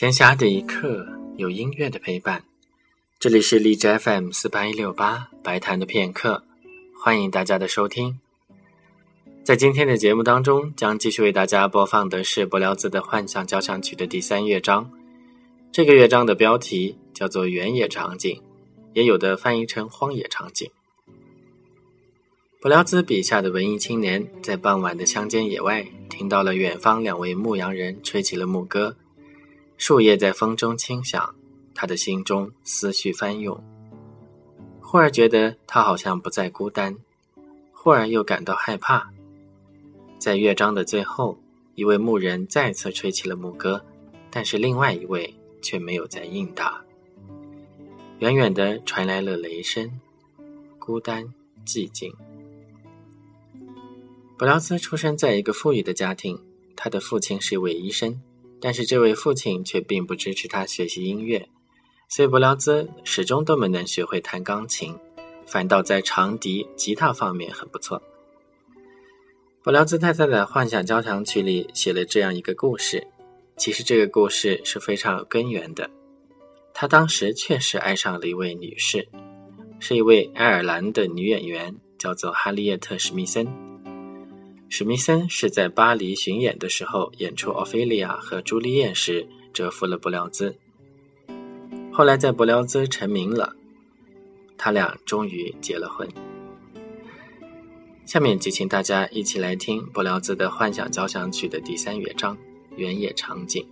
闲暇的一刻，有音乐的陪伴。这里是荔枝 FM 四八一六八白谈的片刻，欢迎大家的收听。在今天的节目当中，将继续为大家播放的是柏辽兹的幻想交响曲的第三乐章。这个乐章的标题叫做原野场景，也有的翻译成荒野场景。柏辽兹笔下的文艺青年，在傍晚的乡间野外，听到了远方两位牧羊人吹起了牧歌，树叶在风中轻响。他的心中思绪翻涌，忽而觉得他好像不再孤单，忽而又感到害怕。在乐章的最后，一位牧人再次吹起了牧歌，但是另外一位却没有再应答。远远的传来了雷声，孤单寂静。布劳斯出生在一个富裕的家庭，他的父亲是一位医生，但是这位父亲却并不支持他学习音乐。所以，伯辽兹始终都没能学会弹钢琴，反倒在长笛、吉他方面很不错。布辽兹太太的幻想交响曲里写了这样一个故事，其实这个故事是非常有根源的。他当时确实爱上了一位女士，是一位爱尔兰的女演员，叫做哈利叶特·史密森。史密森是在巴黎巡演的时候演出《奥菲利亚》和《朱丽叶》时折服了布辽兹。后来在柏辽兹成名了，他俩终于结了婚。下面就请大家一起来听柏辽兹的《幻想交响曲》的第三乐章《原野场景》。